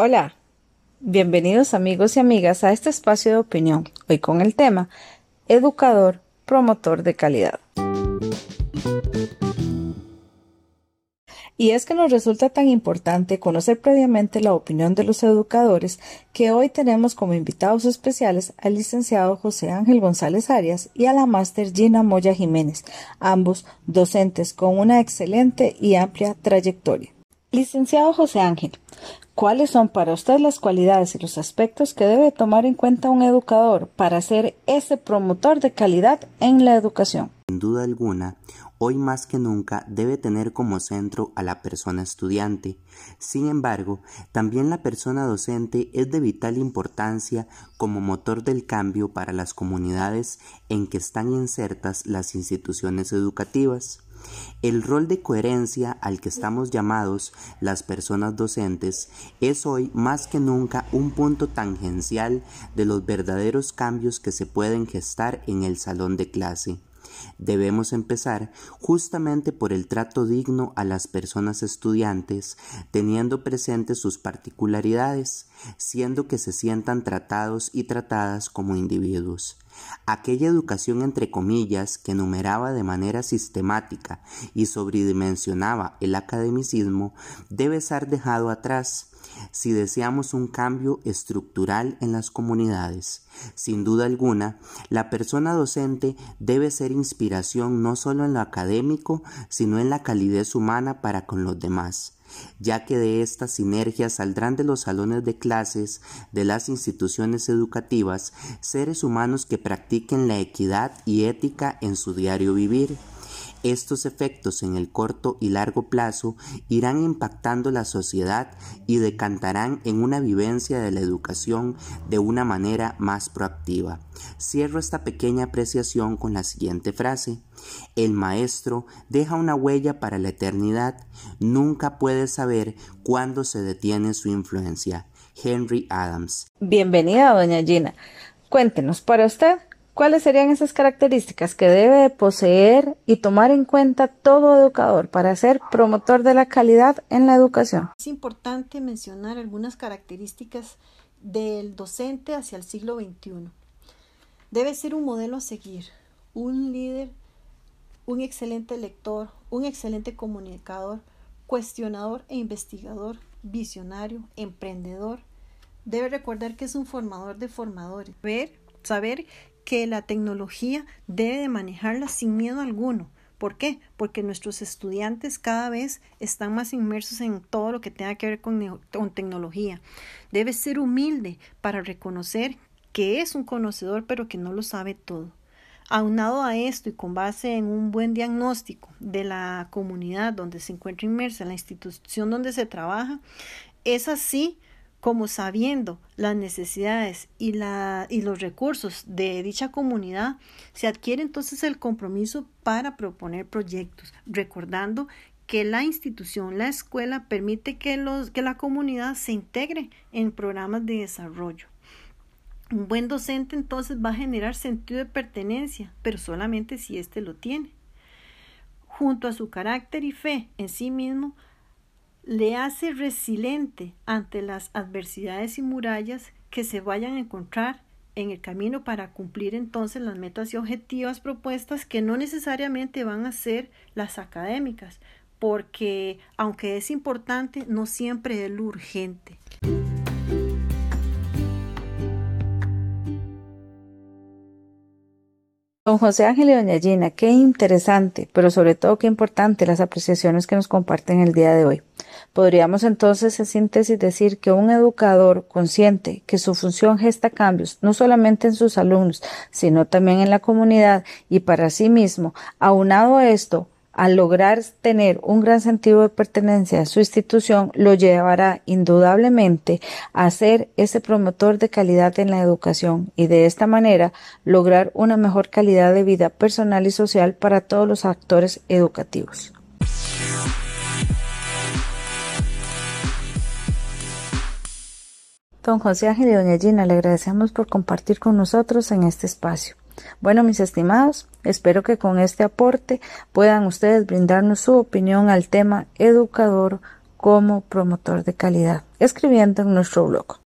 Hola, bienvenidos amigos y amigas a este espacio de opinión, hoy con el tema Educador, promotor de calidad. Y es que nos resulta tan importante conocer previamente la opinión de los educadores que hoy tenemos como invitados especiales al licenciado José Ángel González Arias y a la máster Gina Moya Jiménez, ambos docentes con una excelente y amplia trayectoria. Licenciado José Ángel, ¿cuáles son para usted las cualidades y los aspectos que debe tomar en cuenta un educador para ser ese promotor de calidad en la educación? Sin duda alguna, hoy más que nunca debe tener como centro a la persona estudiante. Sin embargo, también la persona docente es de vital importancia como motor del cambio para las comunidades en que están insertas las instituciones educativas. El rol de coherencia al que estamos llamados las personas docentes es hoy más que nunca un punto tangencial de los verdaderos cambios que se pueden gestar en el salón de clase. Debemos empezar justamente por el trato digno a las personas estudiantes, teniendo presentes sus particularidades, siendo que se sientan tratados y tratadas como individuos. Aquella educación entre comillas que numeraba de manera sistemática y sobredimensionaba el academicismo debe ser dejado atrás si deseamos un cambio estructural en las comunidades. Sin duda alguna, la persona docente debe ser inspiración no solo en lo académico, sino en la calidez humana para con los demás ya que de estas sinergias saldrán de los salones de clases de las instituciones educativas seres humanos que practiquen la equidad y ética en su diario vivir. Estos efectos en el corto y largo plazo irán impactando la sociedad y decantarán en una vivencia de la educación de una manera más proactiva. Cierro esta pequeña apreciación con la siguiente frase. El maestro deja una huella para la eternidad. Nunca puede saber cuándo se detiene su influencia. Henry Adams. Bienvenida, doña Gina. Cuéntenos para usted ¿Cuáles serían esas características que debe poseer y tomar en cuenta todo educador para ser promotor de la calidad en la educación? Es importante mencionar algunas características del docente hacia el siglo XXI. Debe ser un modelo a seguir, un líder, un excelente lector, un excelente comunicador, cuestionador e investigador, visionario, emprendedor. Debe recordar que es un formador de formadores. Ver, saber que la tecnología debe de manejarla sin miedo alguno. ¿Por qué? Porque nuestros estudiantes cada vez están más inmersos en todo lo que tenga que ver con, con, tecnología. Debe ser humilde para reconocer que es un conocedor pero que no lo sabe todo. Aunado a esto y con base en un buen diagnóstico de la comunidad donde se encuentra inmersa, la institución donde se trabaja, es así como sabiendo las necesidades y, la, y los recursos de dicha comunidad, se adquiere entonces el compromiso para proponer proyectos, recordando que la institución, la escuela, permite que, los, que la comunidad se integre en programas de desarrollo. Un buen docente entonces va a generar sentido de pertenencia, pero solamente si éste lo tiene. Junto a su carácter y fe en sí mismo, le hace resiliente ante las adversidades y murallas que se vayan a encontrar en el camino para cumplir entonces las metas y objetivas propuestas que no necesariamente van a ser las académicas, porque aunque es importante, no siempre es lo urgente. Don José Ángel y Doña Gina, qué interesante, pero sobre todo qué importante las apreciaciones que nos comparten el día de hoy. Podríamos entonces en síntesis decir que un educador consciente que su función gesta cambios no solamente en sus alumnos, sino también en la comunidad y para sí mismo, aunado a esto, al lograr tener un gran sentido de pertenencia a su institución, lo llevará indudablemente a ser ese promotor de calidad en la educación y de esta manera lograr una mejor calidad de vida personal y social para todos los actores educativos. Don José Ángel y Doña Gina, le agradecemos por compartir con nosotros en este espacio. Bueno, mis estimados, espero que con este aporte puedan ustedes brindarnos su opinión al tema educador, como promotor de calidad, escribiendo en nuestro blog.